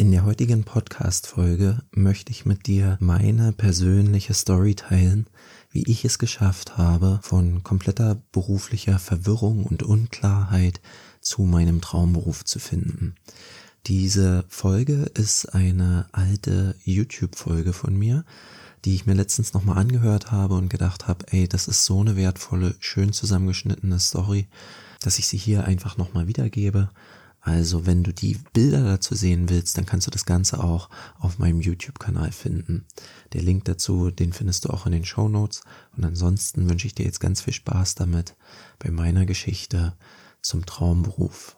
In der heutigen Podcast-Folge möchte ich mit dir meine persönliche Story teilen, wie ich es geschafft habe, von kompletter beruflicher Verwirrung und Unklarheit zu meinem Traumberuf zu finden. Diese Folge ist eine alte YouTube-Folge von mir, die ich mir letztens nochmal angehört habe und gedacht habe, ey, das ist so eine wertvolle, schön zusammengeschnittene Story, dass ich sie hier einfach nochmal wiedergebe also wenn du die Bilder dazu sehen willst, dann kannst du das Ganze auch auf meinem YouTube-Kanal finden. Der Link dazu, den findest du auch in den Show Notes. Und ansonsten wünsche ich dir jetzt ganz viel Spaß damit bei meiner Geschichte zum Traumberuf.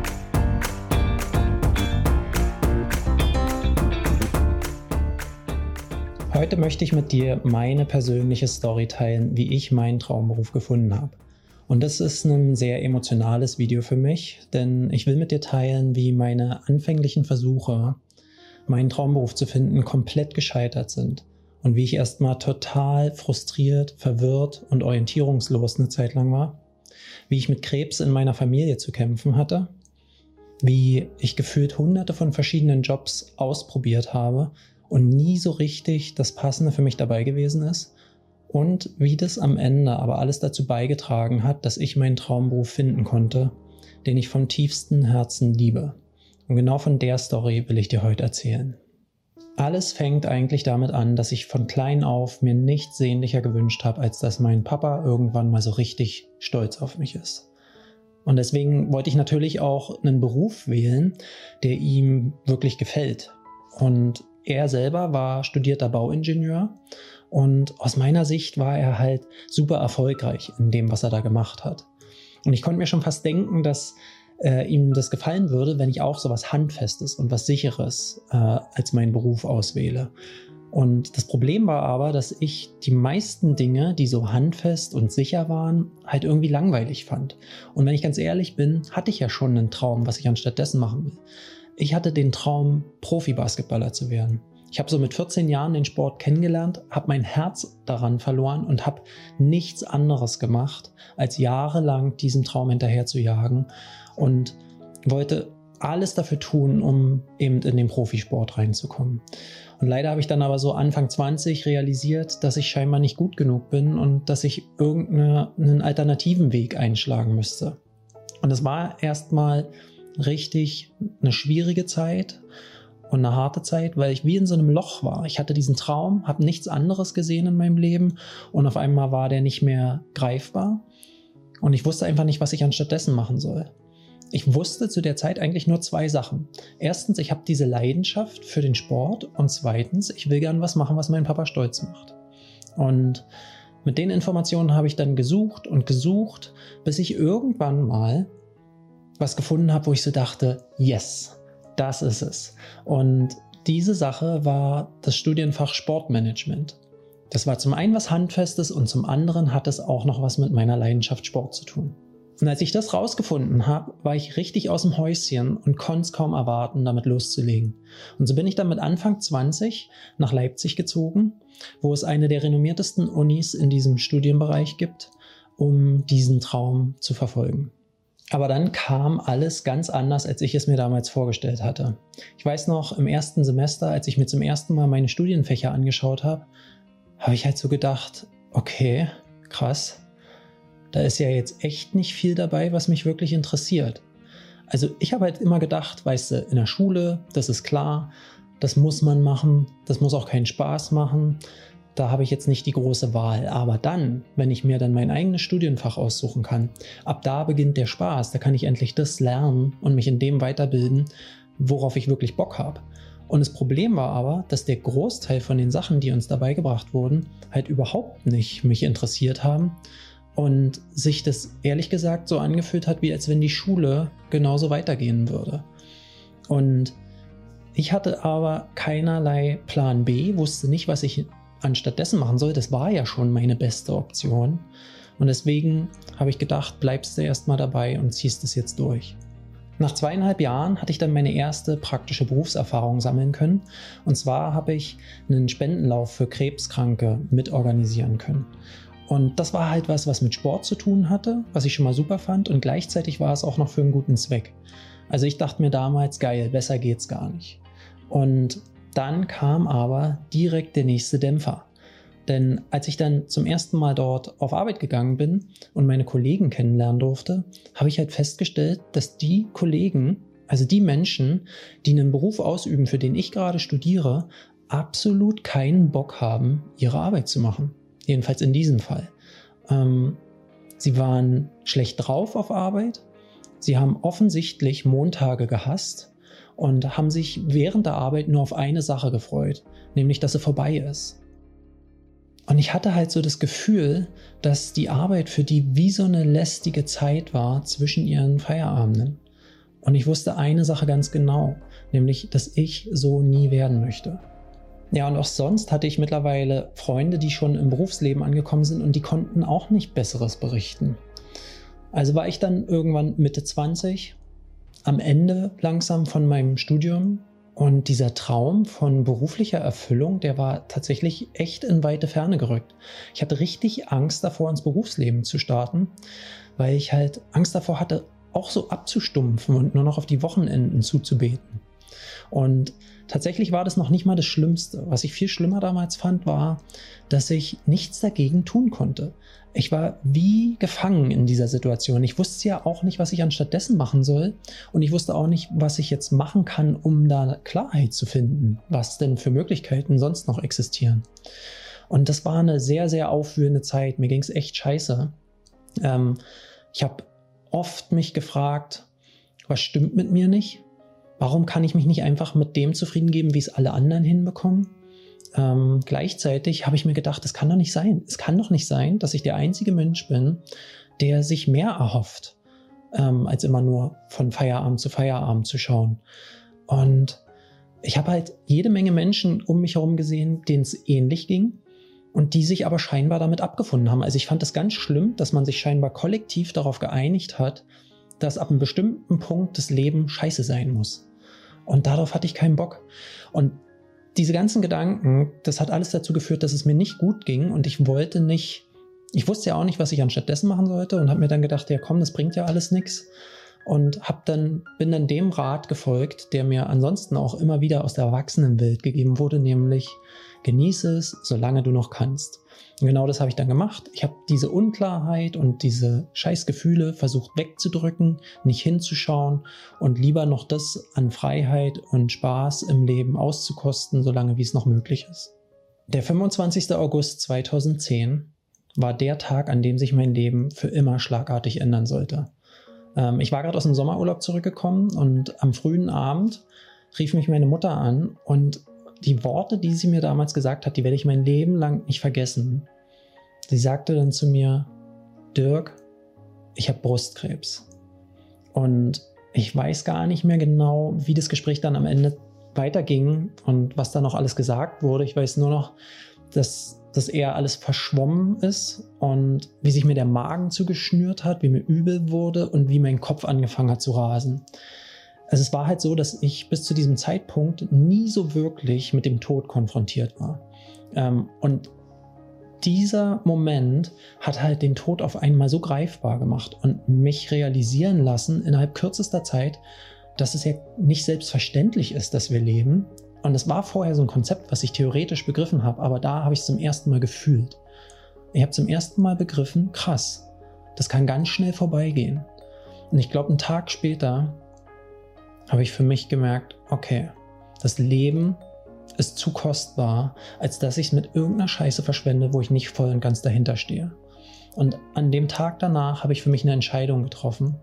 Heute möchte ich mit dir meine persönliche Story teilen, wie ich meinen Traumberuf gefunden habe. Und das ist ein sehr emotionales Video für mich, denn ich will mit dir teilen, wie meine anfänglichen Versuche, meinen Traumberuf zu finden, komplett gescheitert sind. Und wie ich erstmal total frustriert, verwirrt und orientierungslos eine Zeit lang war. Wie ich mit Krebs in meiner Familie zu kämpfen hatte. Wie ich gefühlt hunderte von verschiedenen Jobs ausprobiert habe, und nie so richtig das Passende für mich dabei gewesen ist. Und wie das am Ende aber alles dazu beigetragen hat, dass ich meinen Traumberuf finden konnte, den ich vom tiefsten Herzen liebe. Und genau von der Story will ich dir heute erzählen. Alles fängt eigentlich damit an, dass ich von klein auf mir nichts sehnlicher gewünscht habe, als dass mein Papa irgendwann mal so richtig stolz auf mich ist. Und deswegen wollte ich natürlich auch einen Beruf wählen, der ihm wirklich gefällt. Und er selber war studierter Bauingenieur und aus meiner Sicht war er halt super erfolgreich in dem, was er da gemacht hat. Und ich konnte mir schon fast denken, dass äh, ihm das gefallen würde, wenn ich auch so was Handfestes und was Sicheres äh, als meinen Beruf auswähle. Und das Problem war aber, dass ich die meisten Dinge, die so handfest und sicher waren, halt irgendwie langweilig fand. Und wenn ich ganz ehrlich bin, hatte ich ja schon einen Traum, was ich anstatt dessen machen will. Ich hatte den Traum, Profi-Basketballer zu werden. Ich habe so mit 14 Jahren den Sport kennengelernt, habe mein Herz daran verloren und habe nichts anderes gemacht, als jahrelang diesem Traum hinterher zu jagen und wollte alles dafür tun, um eben in den Profisport reinzukommen. Und leider habe ich dann aber so Anfang 20 realisiert, dass ich scheinbar nicht gut genug bin und dass ich irgendeinen alternativen Weg einschlagen müsste. Und es war erstmal richtig eine schwierige Zeit und eine harte Zeit, weil ich wie in so einem Loch war. Ich hatte diesen Traum, habe nichts anderes gesehen in meinem Leben und auf einmal war der nicht mehr greifbar und ich wusste einfach nicht, was ich anstattdessen machen soll. Ich wusste zu der Zeit eigentlich nur zwei Sachen. Erstens, ich habe diese Leidenschaft für den Sport und zweitens, ich will gern was machen, was meinen Papa stolz macht. Und mit den Informationen habe ich dann gesucht und gesucht, bis ich irgendwann mal was gefunden habe, wo ich so dachte, yes, das ist es. Und diese Sache war das Studienfach Sportmanagement. Das war zum einen was Handfestes und zum anderen hat es auch noch was mit meiner Leidenschaft Sport zu tun. Und als ich das rausgefunden habe, war ich richtig aus dem Häuschen und konnte es kaum erwarten, damit loszulegen. Und so bin ich dann mit Anfang 20 nach Leipzig gezogen, wo es eine der renommiertesten Unis in diesem Studienbereich gibt, um diesen Traum zu verfolgen. Aber dann kam alles ganz anders, als ich es mir damals vorgestellt hatte. Ich weiß noch, im ersten Semester, als ich mir zum ersten Mal meine Studienfächer angeschaut habe, habe ich halt so gedacht, okay, krass, da ist ja jetzt echt nicht viel dabei, was mich wirklich interessiert. Also ich habe halt immer gedacht, weißt du, in der Schule, das ist klar, das muss man machen, das muss auch keinen Spaß machen da habe ich jetzt nicht die große Wahl. Aber dann, wenn ich mir dann mein eigenes Studienfach aussuchen kann, ab da beginnt der Spaß. Da kann ich endlich das lernen und mich in dem weiterbilden, worauf ich wirklich Bock habe. Und das Problem war aber, dass der Großteil von den Sachen, die uns dabei gebracht wurden, halt überhaupt nicht mich interessiert haben und sich das ehrlich gesagt so angefühlt hat, wie als wenn die Schule genauso weitergehen würde. Und ich hatte aber keinerlei Plan B, wusste nicht, was ich anstattdessen machen soll, das war ja schon meine beste Option. Und deswegen habe ich gedacht, bleibst du erstmal dabei und ziehst es jetzt durch. Nach zweieinhalb Jahren hatte ich dann meine erste praktische Berufserfahrung sammeln können. Und zwar habe ich einen Spendenlauf für Krebskranke mitorganisieren können. Und das war halt was, was mit Sport zu tun hatte, was ich schon mal super fand. Und gleichzeitig war es auch noch für einen guten Zweck. Also ich dachte mir damals, geil, besser geht's gar nicht. Und dann kam aber direkt der nächste Dämpfer. Denn als ich dann zum ersten Mal dort auf Arbeit gegangen bin und meine Kollegen kennenlernen durfte, habe ich halt festgestellt, dass die Kollegen, also die Menschen, die einen Beruf ausüben, für den ich gerade studiere, absolut keinen Bock haben, ihre Arbeit zu machen. Jedenfalls in diesem Fall. Ähm, sie waren schlecht drauf auf Arbeit. Sie haben offensichtlich Montage gehasst und haben sich während der Arbeit nur auf eine Sache gefreut, nämlich dass sie vorbei ist. Und ich hatte halt so das Gefühl, dass die Arbeit für die wie so eine lästige Zeit war zwischen ihren Feierabenden. Und ich wusste eine Sache ganz genau, nämlich, dass ich so nie werden möchte. Ja, und auch sonst hatte ich mittlerweile Freunde, die schon im Berufsleben angekommen sind und die konnten auch nicht Besseres berichten. Also war ich dann irgendwann Mitte 20, am Ende langsam von meinem Studium und dieser Traum von beruflicher Erfüllung, der war tatsächlich echt in weite Ferne gerückt. Ich hatte richtig Angst davor, ins Berufsleben zu starten, weil ich halt Angst davor hatte, auch so abzustumpfen und nur noch auf die Wochenenden zuzubeten. Und tatsächlich war das noch nicht mal das Schlimmste. Was ich viel schlimmer damals fand, war, dass ich nichts dagegen tun konnte. Ich war wie gefangen in dieser Situation. Ich wusste ja auch nicht, was ich anstattdessen machen soll. Und ich wusste auch nicht, was ich jetzt machen kann, um da Klarheit zu finden, was denn für Möglichkeiten sonst noch existieren. Und das war eine sehr, sehr aufwühlende Zeit. Mir ging es echt scheiße. Ähm, ich habe oft mich gefragt, was stimmt mit mir nicht? Warum kann ich mich nicht einfach mit dem zufrieden geben, wie es alle anderen hinbekommen? Ähm, gleichzeitig habe ich mir gedacht, es kann doch nicht sein. Es kann doch nicht sein, dass ich der einzige Mensch bin, der sich mehr erhofft, ähm, als immer nur von Feierabend zu Feierabend zu schauen. Und ich habe halt jede Menge Menschen um mich herum gesehen, denen es ähnlich ging und die sich aber scheinbar damit abgefunden haben. Also ich fand es ganz schlimm, dass man sich scheinbar kollektiv darauf geeinigt hat, dass ab einem bestimmten Punkt das Leben scheiße sein muss. Und darauf hatte ich keinen Bock. Und diese ganzen Gedanken, das hat alles dazu geführt, dass es mir nicht gut ging und ich wollte nicht, ich wusste ja auch nicht, was ich anstattdessen machen sollte und habe mir dann gedacht, ja komm, das bringt ja alles nichts und hab dann bin dann dem Rat gefolgt, der mir ansonsten auch immer wieder aus der Erwachsenenwelt gegeben wurde, nämlich genieße es, solange du noch kannst. Und genau das habe ich dann gemacht. Ich habe diese Unklarheit und diese Scheißgefühle versucht wegzudrücken, nicht hinzuschauen und lieber noch das an Freiheit und Spaß im Leben auszukosten, solange wie es noch möglich ist. Der 25. August 2010 war der Tag, an dem sich mein Leben für immer schlagartig ändern sollte. Ähm, ich war gerade aus dem Sommerurlaub zurückgekommen und am frühen Abend rief mich meine Mutter an und die Worte, die sie mir damals gesagt hat, die werde ich mein Leben lang nicht vergessen. Sie sagte dann zu mir, Dirk, ich habe Brustkrebs. Und ich weiß gar nicht mehr genau, wie das Gespräch dann am Ende weiterging und was da noch alles gesagt wurde. Ich weiß nur noch, dass das eher alles verschwommen ist und wie sich mir der Magen zugeschnürt hat, wie mir übel wurde und wie mein Kopf angefangen hat zu rasen. Also es war halt so, dass ich bis zu diesem Zeitpunkt nie so wirklich mit dem Tod konfrontiert war. Ähm, und dieser Moment hat halt den Tod auf einmal so greifbar gemacht und mich realisieren lassen innerhalb kürzester Zeit, dass es ja nicht selbstverständlich ist, dass wir leben. Und es war vorher so ein Konzept, was ich theoretisch begriffen habe, aber da habe ich es zum ersten Mal gefühlt. Ich habe zum ersten Mal begriffen, krass, das kann ganz schnell vorbeigehen. Und ich glaube, einen Tag später habe ich für mich gemerkt, okay, das Leben ist zu kostbar, als dass ich es mit irgendeiner Scheiße verschwende, wo ich nicht voll und ganz dahinter stehe. Und an dem Tag danach habe ich für mich eine Entscheidung getroffen.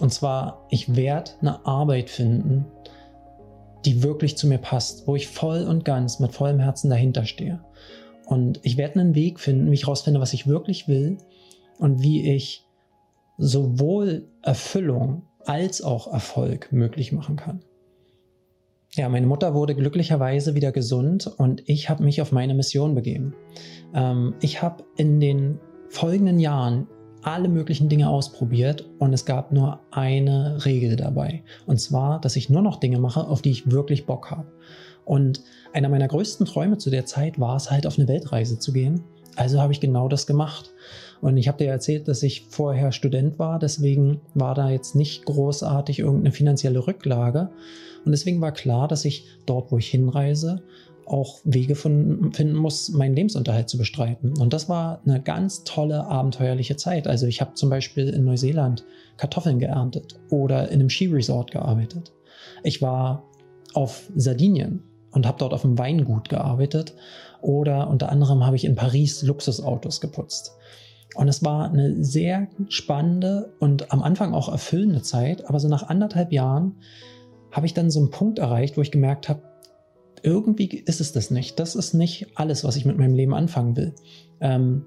Und zwar, ich werde eine Arbeit finden, die wirklich zu mir passt, wo ich voll und ganz mit vollem Herzen dahinter stehe. Und ich werde einen Weg finden, wie ich herausfinde, was ich wirklich will und wie ich sowohl Erfüllung als auch Erfolg möglich machen kann. Ja, meine Mutter wurde glücklicherweise wieder gesund und ich habe mich auf meine Mission begeben. Ähm, ich habe in den folgenden Jahren alle möglichen Dinge ausprobiert und es gab nur eine Regel dabei. Und zwar, dass ich nur noch Dinge mache, auf die ich wirklich Bock habe. Und einer meiner größten Träume zu der Zeit war es halt, auf eine Weltreise zu gehen. Also habe ich genau das gemacht. Und ich habe dir erzählt, dass ich vorher Student war, deswegen war da jetzt nicht großartig irgendeine finanzielle Rücklage. Und deswegen war klar, dass ich dort, wo ich hinreise, auch Wege finden muss, meinen Lebensunterhalt zu bestreiten. Und das war eine ganz tolle, abenteuerliche Zeit. Also ich habe zum Beispiel in Neuseeland Kartoffeln geerntet oder in einem Skiresort gearbeitet. Ich war auf Sardinien und habe dort auf einem Weingut gearbeitet. Oder unter anderem habe ich in Paris Luxusautos geputzt. Und es war eine sehr spannende und am Anfang auch erfüllende Zeit. Aber so nach anderthalb Jahren habe ich dann so einen Punkt erreicht, wo ich gemerkt habe, irgendwie ist es das nicht. Das ist nicht alles, was ich mit meinem Leben anfangen will. Ähm,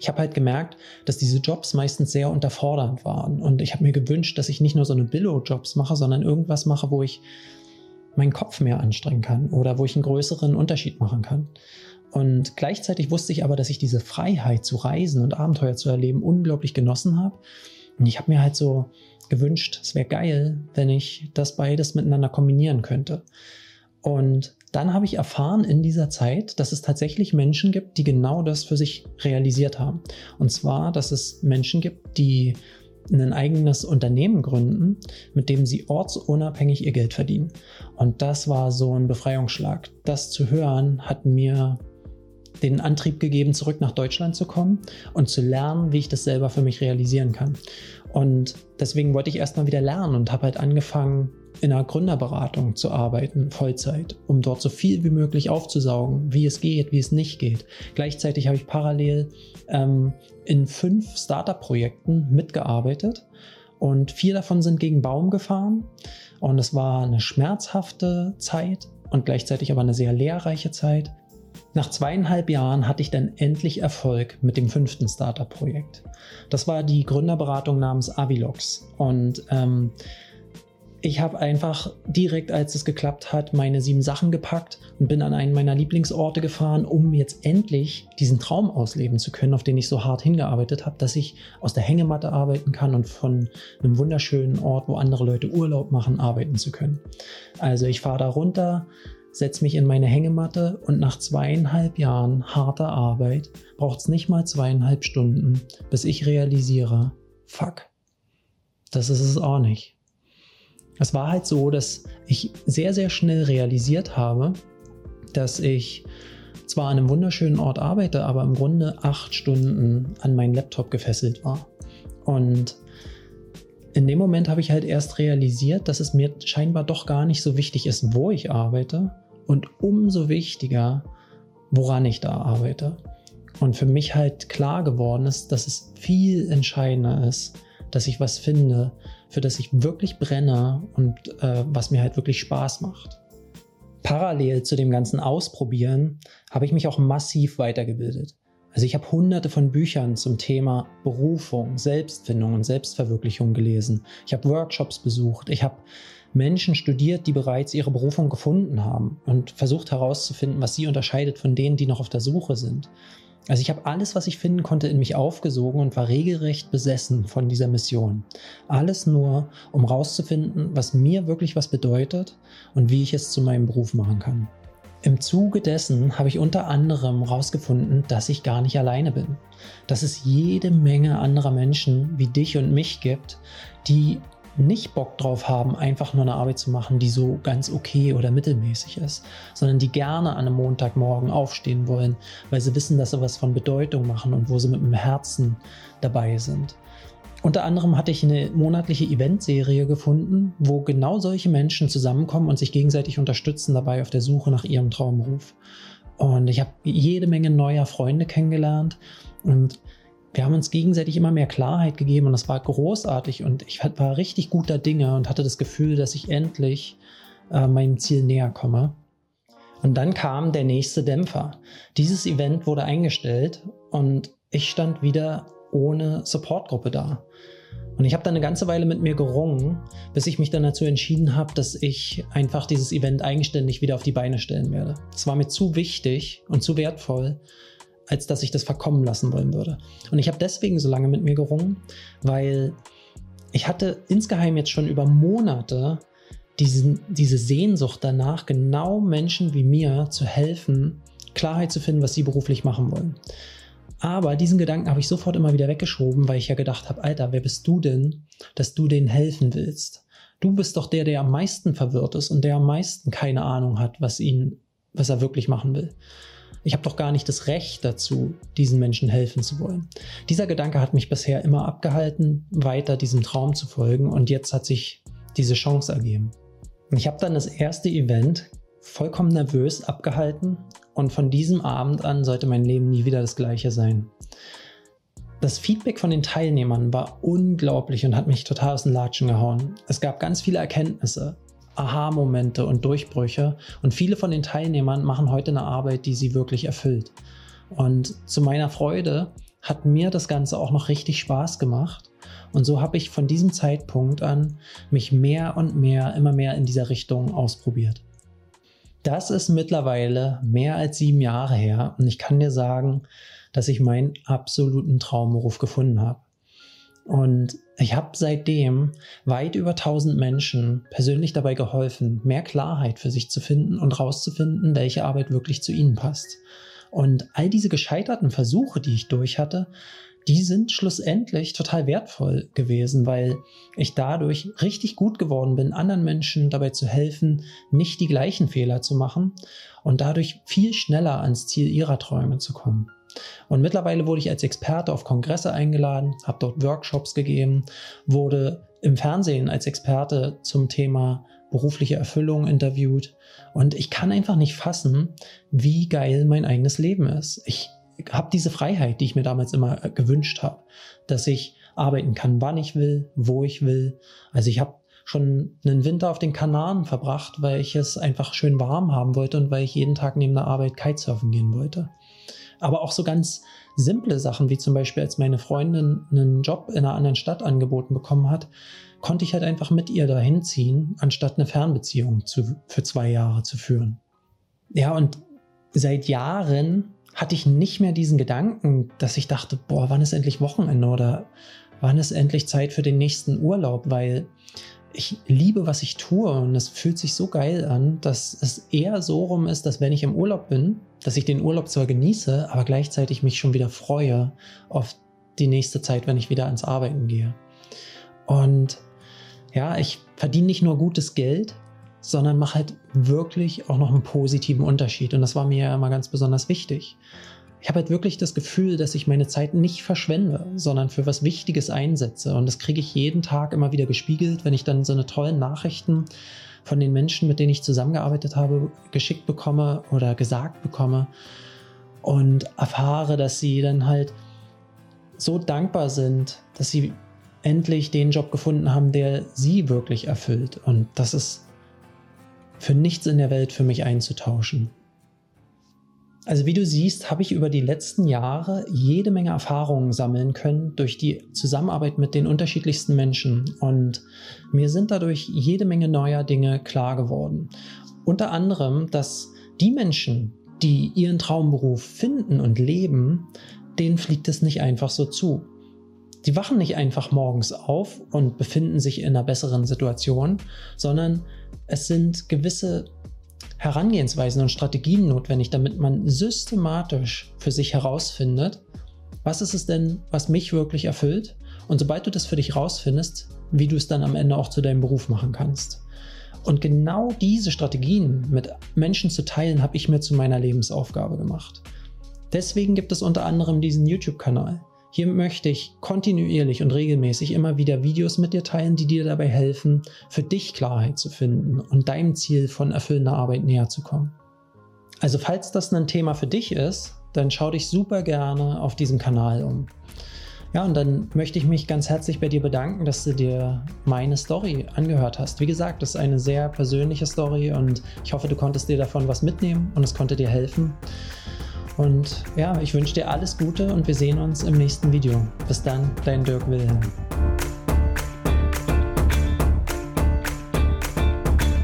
ich habe halt gemerkt, dass diese Jobs meistens sehr unterfordernd waren. Und ich habe mir gewünscht, dass ich nicht nur so eine Billo-Jobs mache, sondern irgendwas mache, wo ich meinen Kopf mehr anstrengen kann oder wo ich einen größeren Unterschied machen kann. Und gleichzeitig wusste ich aber, dass ich diese Freiheit zu reisen und Abenteuer zu erleben unglaublich genossen habe. Und ich habe mir halt so gewünscht, es wäre geil, wenn ich das beides miteinander kombinieren könnte. Und dann habe ich erfahren in dieser Zeit, dass es tatsächlich Menschen gibt, die genau das für sich realisiert haben. Und zwar, dass es Menschen gibt, die ein eigenes Unternehmen gründen, mit dem sie ortsunabhängig ihr Geld verdienen. Und das war so ein Befreiungsschlag. Das zu hören hat mir den Antrieb gegeben, zurück nach Deutschland zu kommen und zu lernen, wie ich das selber für mich realisieren kann. Und deswegen wollte ich erstmal wieder lernen und habe halt angefangen, in einer Gründerberatung zu arbeiten, Vollzeit, um dort so viel wie möglich aufzusaugen, wie es geht, wie es nicht geht. Gleichzeitig habe ich parallel ähm, in fünf Startup-Projekten mitgearbeitet und vier davon sind gegen Baum gefahren. Und es war eine schmerzhafte Zeit und gleichzeitig aber eine sehr lehrreiche Zeit. Nach zweieinhalb Jahren hatte ich dann endlich Erfolg mit dem fünften Startup-Projekt. Das war die Gründerberatung namens Avilox. Und ähm, ich habe einfach direkt, als es geklappt hat, meine sieben Sachen gepackt und bin an einen meiner Lieblingsorte gefahren, um jetzt endlich diesen Traum ausleben zu können, auf den ich so hart hingearbeitet habe, dass ich aus der Hängematte arbeiten kann und von einem wunderschönen Ort, wo andere Leute Urlaub machen, arbeiten zu können. Also ich fahre da runter, setze mich in meine Hängematte und nach zweieinhalb Jahren harter Arbeit braucht es nicht mal zweieinhalb Stunden, bis ich realisiere, fuck, das ist es auch nicht. Es war halt so, dass ich sehr, sehr schnell realisiert habe, dass ich zwar an einem wunderschönen Ort arbeite, aber im Grunde acht Stunden an meinen Laptop gefesselt war. Und in dem Moment habe ich halt erst realisiert, dass es mir scheinbar doch gar nicht so wichtig ist, wo ich arbeite und umso wichtiger, woran ich da arbeite. Und für mich halt klar geworden ist, dass es viel entscheidender ist, dass ich was finde, für das ich wirklich brenne und äh, was mir halt wirklich Spaß macht. Parallel zu dem ganzen Ausprobieren habe ich mich auch massiv weitergebildet. Also ich habe hunderte von Büchern zum Thema Berufung, Selbstfindung und Selbstverwirklichung gelesen. Ich habe Workshops besucht. Ich habe Menschen studiert, die bereits ihre Berufung gefunden haben und versucht herauszufinden, was sie unterscheidet von denen, die noch auf der Suche sind. Also ich habe alles, was ich finden konnte, in mich aufgesogen und war regelrecht besessen von dieser Mission. Alles nur, um rauszufinden, was mir wirklich was bedeutet und wie ich es zu meinem Beruf machen kann. Im Zuge dessen habe ich unter anderem herausgefunden, dass ich gar nicht alleine bin. Dass es jede Menge anderer Menschen wie dich und mich gibt, die nicht Bock drauf haben, einfach nur eine Arbeit zu machen, die so ganz okay oder mittelmäßig ist, sondern die gerne an einem Montagmorgen aufstehen wollen, weil sie wissen, dass sie was von Bedeutung machen und wo sie mit dem Herzen dabei sind. Unter anderem hatte ich eine monatliche Eventserie gefunden, wo genau solche Menschen zusammenkommen und sich gegenseitig unterstützen dabei auf der Suche nach ihrem Traumberuf. Und ich habe jede Menge neuer Freunde kennengelernt und wir haben uns gegenseitig immer mehr Klarheit gegeben und das war großartig und ich war richtig guter Dinge und hatte das Gefühl, dass ich endlich äh, meinem Ziel näher komme. Und dann kam der nächste Dämpfer. Dieses Event wurde eingestellt und ich stand wieder ohne Supportgruppe da. Und ich habe dann eine ganze Weile mit mir gerungen, bis ich mich dann dazu entschieden habe, dass ich einfach dieses Event eigenständig wieder auf die Beine stellen werde. Es war mir zu wichtig und zu wertvoll, als dass ich das verkommen lassen wollen würde. Und ich habe deswegen so lange mit mir gerungen, weil ich hatte insgeheim jetzt schon über Monate diesen, diese Sehnsucht danach, genau Menschen wie mir zu helfen, Klarheit zu finden, was sie beruflich machen wollen. Aber diesen Gedanken habe ich sofort immer wieder weggeschoben, weil ich ja gedacht habe, Alter, wer bist du denn, dass du denen helfen willst? Du bist doch der, der am meisten verwirrt ist und der am meisten keine Ahnung hat, was ihn, was er wirklich machen will. Ich habe doch gar nicht das Recht dazu, diesen Menschen helfen zu wollen. Dieser Gedanke hat mich bisher immer abgehalten, weiter diesem Traum zu folgen und jetzt hat sich diese Chance ergeben. Ich habe dann das erste Event vollkommen nervös abgehalten und von diesem Abend an sollte mein Leben nie wieder das gleiche sein. Das Feedback von den Teilnehmern war unglaublich und hat mich total aus den Latschen gehauen. Es gab ganz viele Erkenntnisse, Aha-Momente und Durchbrüche und viele von den Teilnehmern machen heute eine Arbeit, die sie wirklich erfüllt. Und zu meiner Freude hat mir das Ganze auch noch richtig Spaß gemacht und so habe ich von diesem Zeitpunkt an mich mehr und mehr, immer mehr in dieser Richtung ausprobiert. Das ist mittlerweile mehr als sieben Jahre her und ich kann dir sagen, dass ich meinen absoluten Traumberuf gefunden habe. Und ich habe seitdem weit über 1000 Menschen persönlich dabei geholfen, mehr Klarheit für sich zu finden und rauszufinden, welche Arbeit wirklich zu ihnen passt. Und all diese gescheiterten Versuche, die ich durch hatte, die sind schlussendlich total wertvoll gewesen, weil ich dadurch richtig gut geworden bin, anderen Menschen dabei zu helfen, nicht die gleichen Fehler zu machen und dadurch viel schneller ans Ziel ihrer Träume zu kommen. Und mittlerweile wurde ich als Experte auf Kongresse eingeladen, habe dort Workshops gegeben, wurde im Fernsehen als Experte zum Thema berufliche Erfüllung interviewt und ich kann einfach nicht fassen, wie geil mein eigenes Leben ist. Ich habe diese Freiheit, die ich mir damals immer äh, gewünscht habe, dass ich arbeiten kann, wann ich will, wo ich will. Also ich habe schon einen Winter auf den Kanaren verbracht, weil ich es einfach schön warm haben wollte und weil ich jeden Tag neben der Arbeit Kitesurfen gehen wollte. Aber auch so ganz simple Sachen, wie zum Beispiel, als meine Freundin einen Job in einer anderen Stadt angeboten bekommen hat, konnte ich halt einfach mit ihr dahin ziehen, anstatt eine Fernbeziehung zu, für zwei Jahre zu führen. Ja, und seit Jahren hatte ich nicht mehr diesen Gedanken, dass ich dachte, boah, wann ist endlich Wochenende oder wann ist endlich Zeit für den nächsten Urlaub, weil ich liebe, was ich tue und es fühlt sich so geil an, dass es eher so rum ist, dass wenn ich im Urlaub bin, dass ich den Urlaub zwar genieße, aber gleichzeitig mich schon wieder freue auf die nächste Zeit, wenn ich wieder ans Arbeiten gehe. Und ja, ich verdiene nicht nur gutes Geld, sondern mache halt wirklich auch noch einen positiven Unterschied. Und das war mir ja immer ganz besonders wichtig. Ich habe halt wirklich das Gefühl, dass ich meine Zeit nicht verschwende, sondern für was Wichtiges einsetze. Und das kriege ich jeden Tag immer wieder gespiegelt, wenn ich dann so eine tollen Nachrichten von den Menschen, mit denen ich zusammengearbeitet habe, geschickt bekomme oder gesagt bekomme und erfahre, dass sie dann halt so dankbar sind, dass sie endlich den Job gefunden haben, der sie wirklich erfüllt. Und das ist für nichts in der Welt für mich einzutauschen. Also wie du siehst, habe ich über die letzten Jahre jede Menge Erfahrungen sammeln können durch die Zusammenarbeit mit den unterschiedlichsten Menschen und mir sind dadurch jede Menge neuer Dinge klar geworden. Unter anderem, dass die Menschen, die ihren Traumberuf finden und leben, denen fliegt es nicht einfach so zu. Die wachen nicht einfach morgens auf und befinden sich in einer besseren Situation, sondern es sind gewisse Herangehensweisen und Strategien notwendig, damit man systematisch für sich herausfindet, was ist es denn, was mich wirklich erfüllt? Und sobald du das für dich herausfindest, wie du es dann am Ende auch zu deinem Beruf machen kannst. Und genau diese Strategien mit Menschen zu teilen, habe ich mir zu meiner Lebensaufgabe gemacht. Deswegen gibt es unter anderem diesen YouTube-Kanal. Hier möchte ich kontinuierlich und regelmäßig immer wieder Videos mit dir teilen, die dir dabei helfen, für dich Klarheit zu finden und deinem Ziel von erfüllender Arbeit näher zu kommen. Also falls das ein Thema für dich ist, dann schau dich super gerne auf diesem Kanal um. Ja, und dann möchte ich mich ganz herzlich bei dir bedanken, dass du dir meine Story angehört hast. Wie gesagt, das ist eine sehr persönliche Story und ich hoffe, du konntest dir davon was mitnehmen und es konnte dir helfen. Und ja, ich wünsche dir alles Gute und wir sehen uns im nächsten Video. Bis dann, dein Dirk Wilhelm.